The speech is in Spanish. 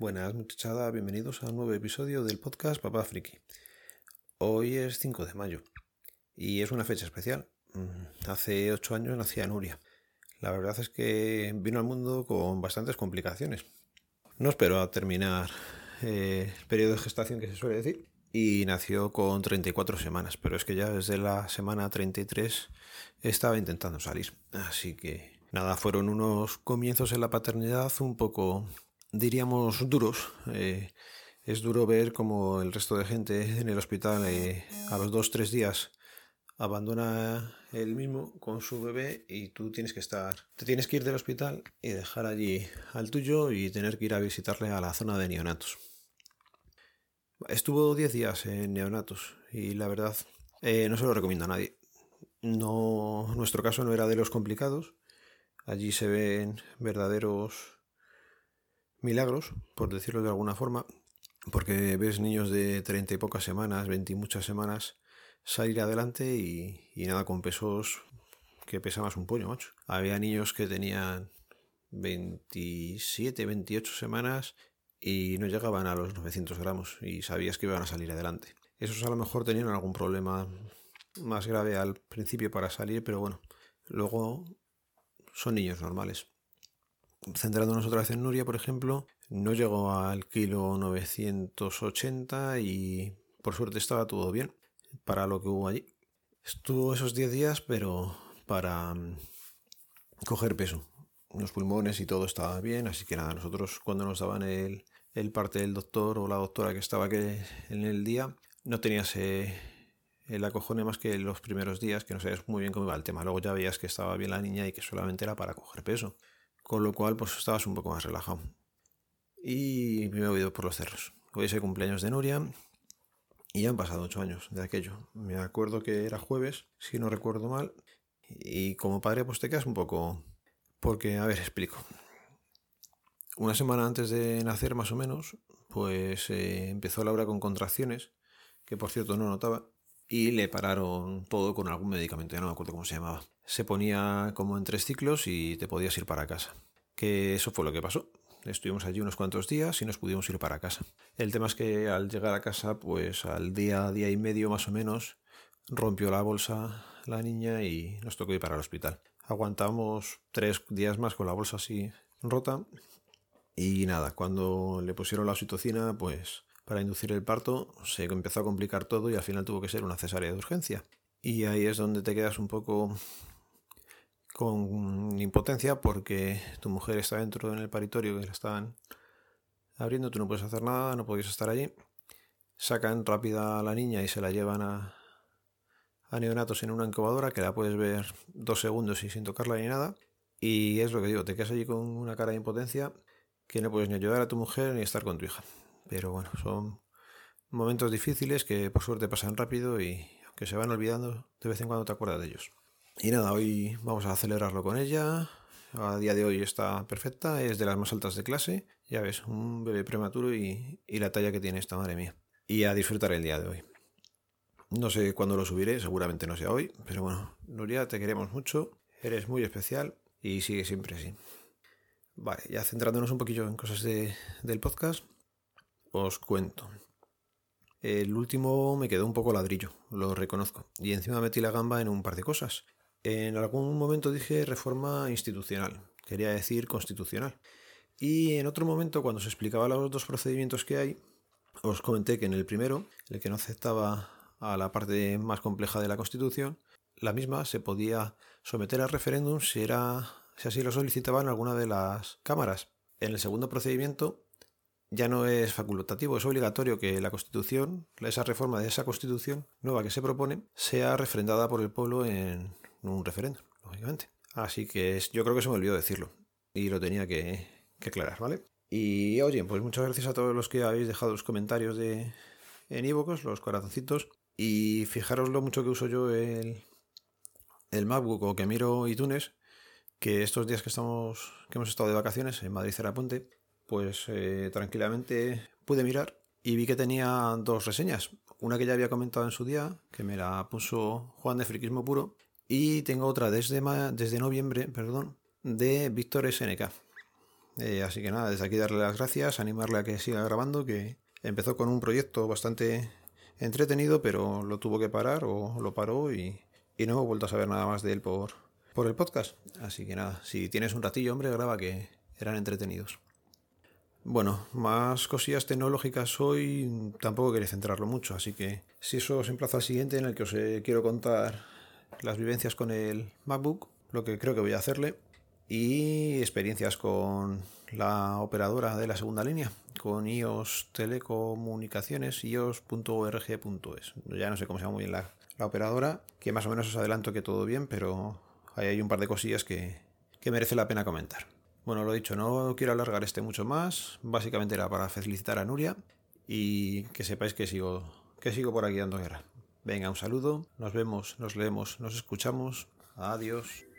Buenas muchachada, bienvenidos a un nuevo episodio del podcast Papá Friki. Hoy es 5 de mayo y es una fecha especial. Mm, hace 8 años nacía Nuria. La verdad es que vino al mundo con bastantes complicaciones. No espero a terminar eh, el periodo de gestación que se suele decir y nació con 34 semanas, pero es que ya desde la semana 33 estaba intentando salir. Así que nada, fueron unos comienzos en la paternidad un poco diríamos, duros. Eh, es duro ver como el resto de gente en el hospital eh, a los dos, tres días abandona el mismo con su bebé y tú tienes que estar, te tienes que ir del hospital y dejar allí al tuyo y tener que ir a visitarle a la zona de neonatos. Estuvo 10 días en neonatos y la verdad eh, no se lo recomiendo a nadie. No, nuestro caso no era de los complicados. Allí se ven verdaderos milagros, por decirlo de alguna forma, porque ves niños de treinta y pocas semanas, veinti y muchas semanas salir adelante y, nada con pesos que pesa más un pollo, macho. Había niños que tenían 27, 28 semanas y no llegaban a los 900 gramos y sabías que iban a salir adelante. Esos a lo mejor tenían algún problema más grave al principio para salir, pero bueno, luego son niños normales centrándonos otra vez en Nuria, por ejemplo, no llegó al kilo 980 y por suerte estaba todo bien para lo que hubo allí. Estuvo esos 10 días, pero para mm, coger peso. Los pulmones y todo estaba bien, así que nada, nosotros cuando nos daban el, el parte del doctor o la doctora que estaba que en el día, no tenías eh, el acojone más que los primeros días, que no sabías muy bien cómo iba el tema. Luego ya veías que estaba bien la niña y que solamente era para coger peso con lo cual pues estabas un poco más relajado. Y me he oído por los cerros. Hoy es el cumpleaños de Nuria y ya han pasado ocho años de aquello. Me acuerdo que era jueves, si no recuerdo mal, y como padre pues te quedas un poco... Porque, a ver, explico. Una semana antes de nacer más o menos, pues eh, empezó Laura con contracciones, que por cierto no notaba, y le pararon todo con algún medicamento, ya no me acuerdo cómo se llamaba. Se ponía como en tres ciclos y te podías ir para casa. Que eso fue lo que pasó. Estuvimos allí unos cuantos días y nos pudimos ir para casa. El tema es que al llegar a casa, pues al día, día y medio más o menos, rompió la bolsa la niña y nos tocó ir para el hospital. Aguantamos tres días más con la bolsa así rota y nada, cuando le pusieron la oxitocina, pues para inducir el parto se empezó a complicar todo y al final tuvo que ser una cesárea de urgencia. Y ahí es donde te quedas un poco con impotencia porque tu mujer está dentro en el paritorio que la están abriendo, tú no puedes hacer nada, no podías estar allí. Sacan rápida a la niña y se la llevan a, a neonatos en una incubadora que la puedes ver dos segundos y sin tocarla ni nada. Y es lo que digo, te quedas allí con una cara de impotencia que no puedes ni ayudar a tu mujer ni estar con tu hija. Pero bueno, son momentos difíciles que por suerte pasan rápido y que se van olvidando, de vez en cuando te acuerdas de ellos. Y nada, hoy vamos a celebrarlo con ella. A día de hoy está perfecta, es de las más altas de clase. Ya ves, un bebé prematuro y, y la talla que tiene esta madre mía. Y a disfrutar el día de hoy. No sé cuándo lo subiré, seguramente no sea hoy, pero bueno, Nuria, te queremos mucho, eres muy especial y sigue siempre así. Vale, ya centrándonos un poquillo en cosas de, del podcast, os cuento. El último me quedó un poco ladrillo, lo reconozco, y encima metí la gamba en un par de cosas. En algún momento dije reforma institucional, quería decir constitucional. Y en otro momento, cuando se explicaba los dos procedimientos que hay, os comenté que en el primero, el que no aceptaba a la parte más compleja de la Constitución, la misma se podía someter a referéndum si, era, si así lo solicitaban alguna de las cámaras. En el segundo procedimiento ya no es facultativo, es obligatorio que la Constitución, esa reforma de esa Constitución nueva que se propone, sea refrendada por el pueblo en un referéndum, lógicamente. Así que yo creo que se me olvidó decirlo y lo tenía que, aclarar, ¿vale? Y oye, pues muchas gracias a todos los que habéis dejado los comentarios de en los corazoncitos. Y fijaros lo mucho que uso yo el, el MacBook o que miro iTunes, que estos días que estamos, que hemos estado de vacaciones en Madrid Puente pues eh, tranquilamente pude mirar y vi que tenía dos reseñas. Una que ya había comentado en su día, que me la puso Juan de Friquismo Puro, y tengo otra desde, desde noviembre, perdón, de Víctor SNK. Eh, así que nada, desde aquí darle las gracias, animarle a que siga grabando, que empezó con un proyecto bastante entretenido, pero lo tuvo que parar o lo paró y, y no he vuelto a saber nada más de él por, por el podcast. Así que nada, si tienes un ratillo, hombre, graba que eran entretenidos. Bueno, más cosillas tecnológicas hoy tampoco quería centrarlo mucho, así que si eso os emplazo al siguiente en el que os eh, quiero contar las vivencias con el MacBook, lo que creo que voy a hacerle, y experiencias con la operadora de la segunda línea, con iOS Telecomunicaciones, ios.org.es. Ya no sé cómo se llama muy bien la, la, operadora, que más o menos os adelanto que todo bien, pero ahí hay un par de cosillas que, que merece la pena comentar. Bueno, lo dicho, no quiero alargar este mucho más. Básicamente era para felicitar a Nuria y que sepáis que sigo, que sigo por aquí dando guerra. Venga, un saludo, nos vemos, nos leemos, nos escuchamos. Adiós.